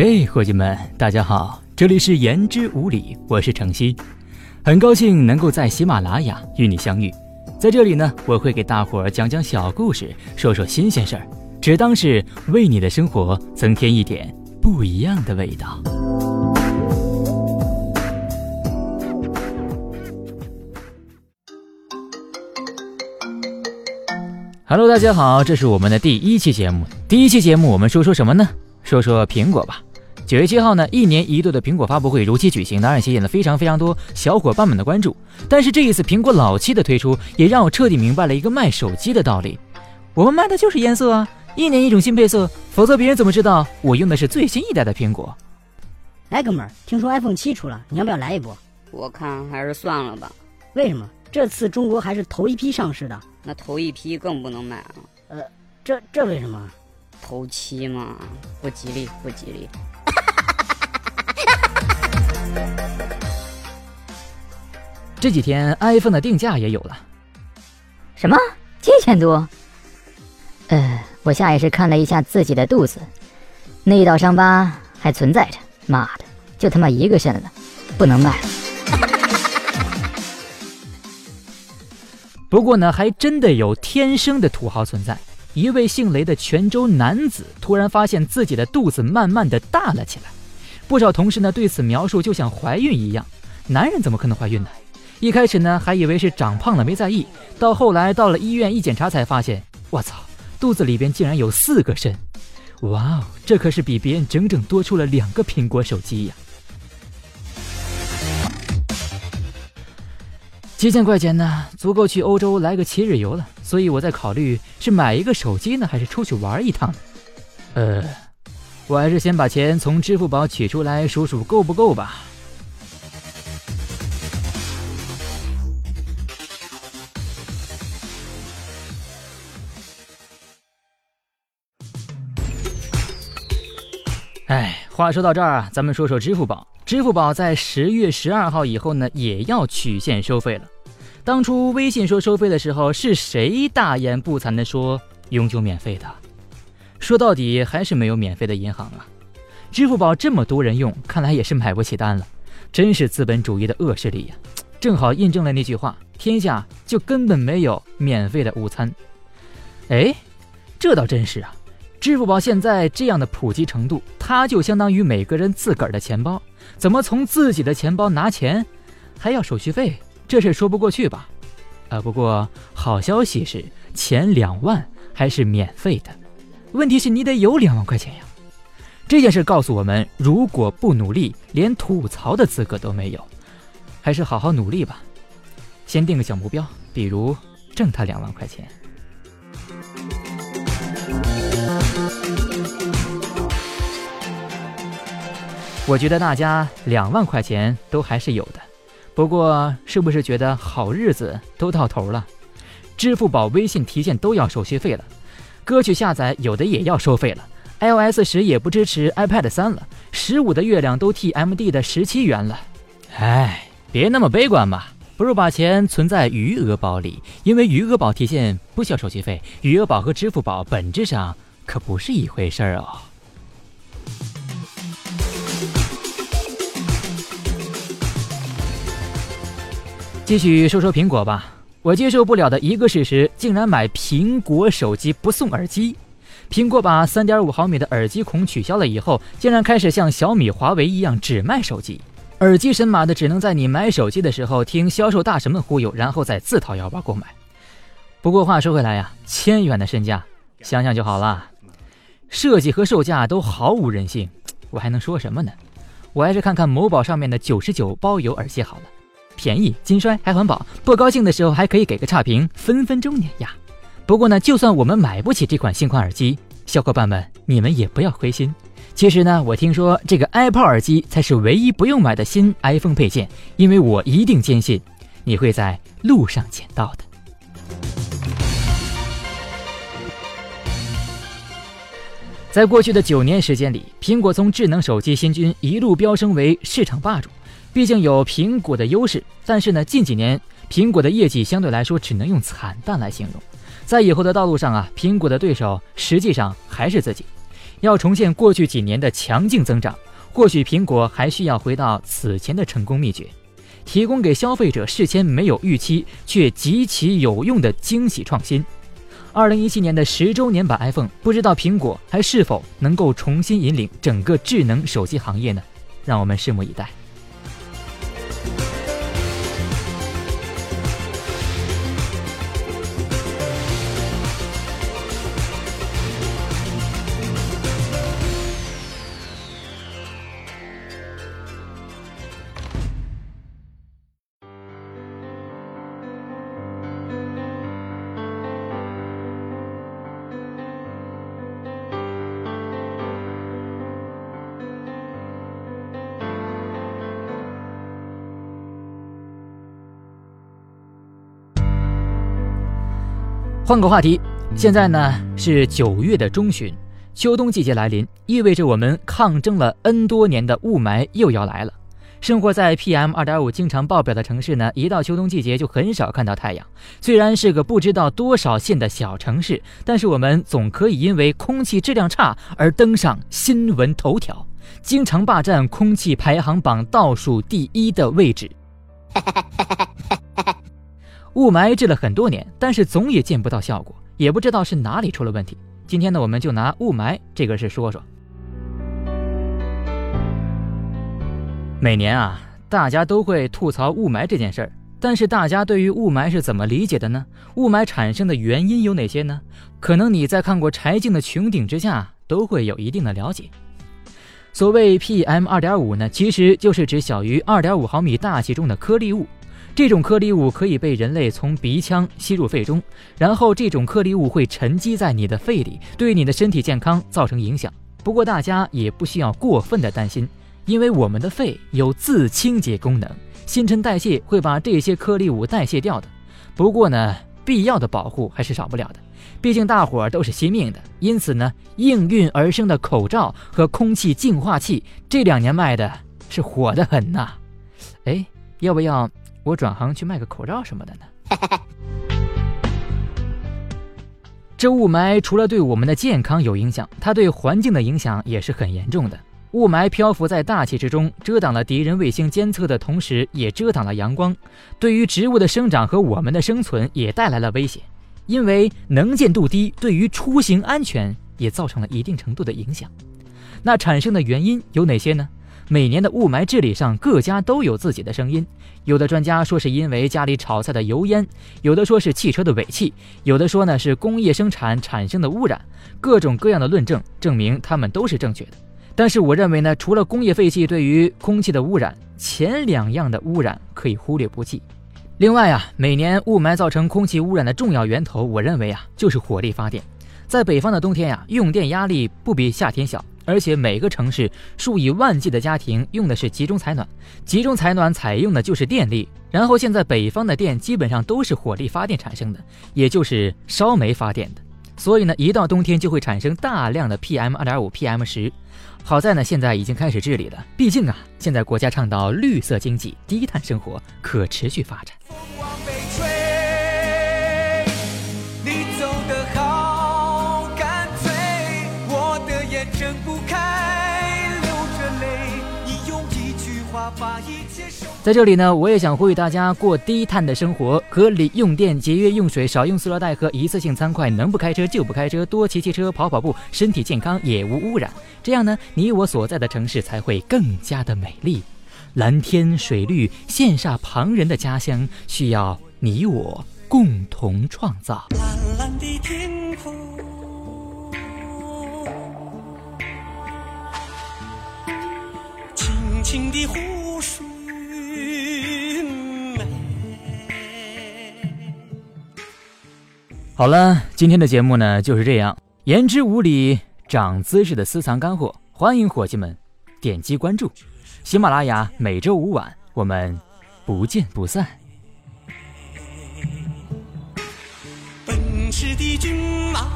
嘿，伙计们，大家好，这里是言之无理，我是程曦，很高兴能够在喜马拉雅与你相遇。在这里呢，我会给大伙儿讲讲小故事，说说新鲜事儿，只当是为你的生活增添一点不一样的味道。Hello，大家好，这是我们的第一期节目。第一期节目我们说说什么呢？说说苹果吧。九月七号呢，一年一度的苹果发布会如期举行，当然吸引了非常非常多小伙伴们的关注。但是这一次苹果老七的推出，也让我彻底明白了一个卖手机的道理：我们卖的就是颜色啊，一年一种新配色，否则别人怎么知道我用的是最新一代的苹果？哎，哥们儿，听说 iPhone 七出了，你要不要来一波？我看还是算了吧。为什么？这次中国还是头一批上市的。那头一批更不能买了。呃，这这为什么？头七嘛，不吉利，不吉利。这几天 iPhone 的定价也有了，什么七千多？呃，我下意识看了一下自己的肚子，那一道伤疤还存在着。妈的，就他妈一个肾了，不能卖了。不过呢，还真的有天生的土豪存在。一位姓雷的泉州男子突然发现自己的肚子慢慢的大了起来，不少同事呢对此描述就像怀孕一样。男人怎么可能怀孕呢？一开始呢还以为是长胖了没在意，到后来到了医院一检查才发现，我操，肚子里边竟然有四个肾！哇哦，这可是比别人整整多出了两个苹果手机呀！几千块钱呢，足够去欧洲来个七日游了。所以我在考虑是买一个手机呢，还是出去玩一趟呢？呃，我还是先把钱从支付宝取出来数数够不够吧。哎，话说到这儿啊，咱们说说支付宝。支付宝在十月十二号以后呢，也要曲线收费了。当初微信说收费的时候，是谁大言不惭的说永久免费的？说到底还是没有免费的银行啊！支付宝这么多人用，看来也是买不起单了，真是资本主义的恶势力呀！正好印证了那句话：天下就根本没有免费的午餐。哎，这倒真是啊！支付宝现在这样的普及程度，它就相当于每个人自个儿的钱包。怎么从自己的钱包拿钱，还要手续费？这事说不过去吧？啊，不过好消息是前两万还是免费的。问题是你得有两万块钱呀。这件事告诉我们，如果不努力，连吐槽的资格都没有。还是好好努力吧。先定个小目标，比如挣他两万块钱。我觉得大家两万块钱都还是有的，不过是不是觉得好日子都到头了？支付宝、微信提现都要手续费了，歌曲下载有的也要收费了，iOS 十也不支持 iPad 三了，十五的月亮都 TMD 的十七元了。唉，别那么悲观嘛，不如把钱存在余额宝里，因为余额宝提现不需要手续费，余额宝和支付宝本质上可不是一回事儿哦。继续说说苹果吧，我接受不了的一个事实，竟然买苹果手机不送耳机。苹果把三点五毫米的耳机孔取消了以后，竟然开始像小米、华为一样只卖手机。耳机神马的只能在你买手机的时候听销售大神们忽悠，然后再自掏腰包购买。不过话说回来呀，千元的身价，想想就好了。设计和售价都毫无人性，我还能说什么呢？我还是看看某宝上面的九十九包邮耳机好了。便宜、金摔还环保，不高兴的时候还可以给个差评，分分钟碾压。不过呢，就算我们买不起这款新款耳机，小伙伴们你们也不要灰心。其实呢，我听说这个 iPod 耳机才是唯一不用买的新 iPhone 配件，因为我一定坚信你会在路上捡到的。在过去的九年时间里，苹果从智能手机新军一路飙升为市场霸主。毕竟有苹果的优势，但是呢，近几年苹果的业绩相对来说只能用惨淡来形容。在以后的道路上啊，苹果的对手实际上还是自己。要重现过去几年的强劲增长，或许苹果还需要回到此前的成功秘诀，提供给消费者事先没有预期却极其有用的惊喜创新。二零一七年的十周年版 iPhone，不知道苹果还是否能够重新引领整个智能手机行业呢？让我们拭目以待。换个话题，现在呢是九月的中旬，秋冬季节来临，意味着我们抗争了 N 多年的雾霾又要来了。生活在 PM 二点五经常爆表的城市呢，一到秋冬季节就很少看到太阳。虽然是个不知道多少线的小城市，但是我们总可以因为空气质量差而登上新闻头条，经常霸占空气排行榜倒数第一的位置。雾霾治了很多年，但是总也见不到效果，也不知道是哪里出了问题。今天呢，我们就拿雾霾这个事说说。每年啊，大家都会吐槽雾霾这件事儿，但是大家对于雾霾是怎么理解的呢？雾霾产生的原因有哪些呢？可能你在看过柴静的《穹顶之下》都会有一定的了解。所谓 PM 二点五呢，其实就是指小于二点五毫米大气中的颗粒物。这种颗粒物可以被人类从鼻腔吸入肺中，然后这种颗粒物会沉积在你的肺里，对你的身体健康造成影响。不过大家也不需要过分的担心，因为我们的肺有自清洁功能，新陈代谢会把这些颗粒物代谢掉的。不过呢，必要的保护还是少不了的，毕竟大伙儿都是惜命的。因此呢，应运而生的口罩和空气净化器这两年卖的是火得很呐。哎，要不要？我转行去卖个口罩什么的呢？这雾霾除了对我们的健康有影响，它对环境的影响也是很严重的。雾霾漂浮在大气之中，遮挡了敌人卫星监测的同时，也遮挡了阳光，对于植物的生长和我们的生存也带来了威胁。因为能见度低，对于出行安全也造成了一定程度的影响。那产生的原因有哪些呢？每年的雾霾治理上，各家都有自己的声音。有的专家说是因为家里炒菜的油烟，有的说是汽车的尾气，有的说呢是工业生产产生的污染。各种各样的论证证明他们都是正确的。但是我认为呢，除了工业废气对于空气的污染，前两样的污染可以忽略不计。另外啊，每年雾霾造成空气污染的重要源头，我认为啊就是火力发电。在北方的冬天呀，用电压力不比夏天小。而且每个城市数以万计的家庭用的是集中采暖，集中采暖采用的就是电力。然后现在北方的电基本上都是火力发电产生的，也就是烧煤发电的。所以呢，一到冬天就会产生大量的 PM 二点五、PM 十。好在呢，现在已经开始治理了。毕竟啊，现在国家倡导绿色经济、低碳生活、可持续发展。在这里呢，我也想呼吁大家过低碳的生活，合理用电、节约用水、少用塑料袋和一次性餐筷，能不开车就不开车，多骑骑车、跑跑步，身体健康也无污染。这样呢，你我所在的城市才会更加的美丽，蓝天水绿，羡煞旁人的家乡，需要你我共同创造。蓝蓝的天空，清清的湖。好了，今天的节目呢就是这样，言之无理，长姿势的私藏干货，欢迎伙计们点击关注，喜马拉雅每周五晚我们不见不散。奔驰的骏马，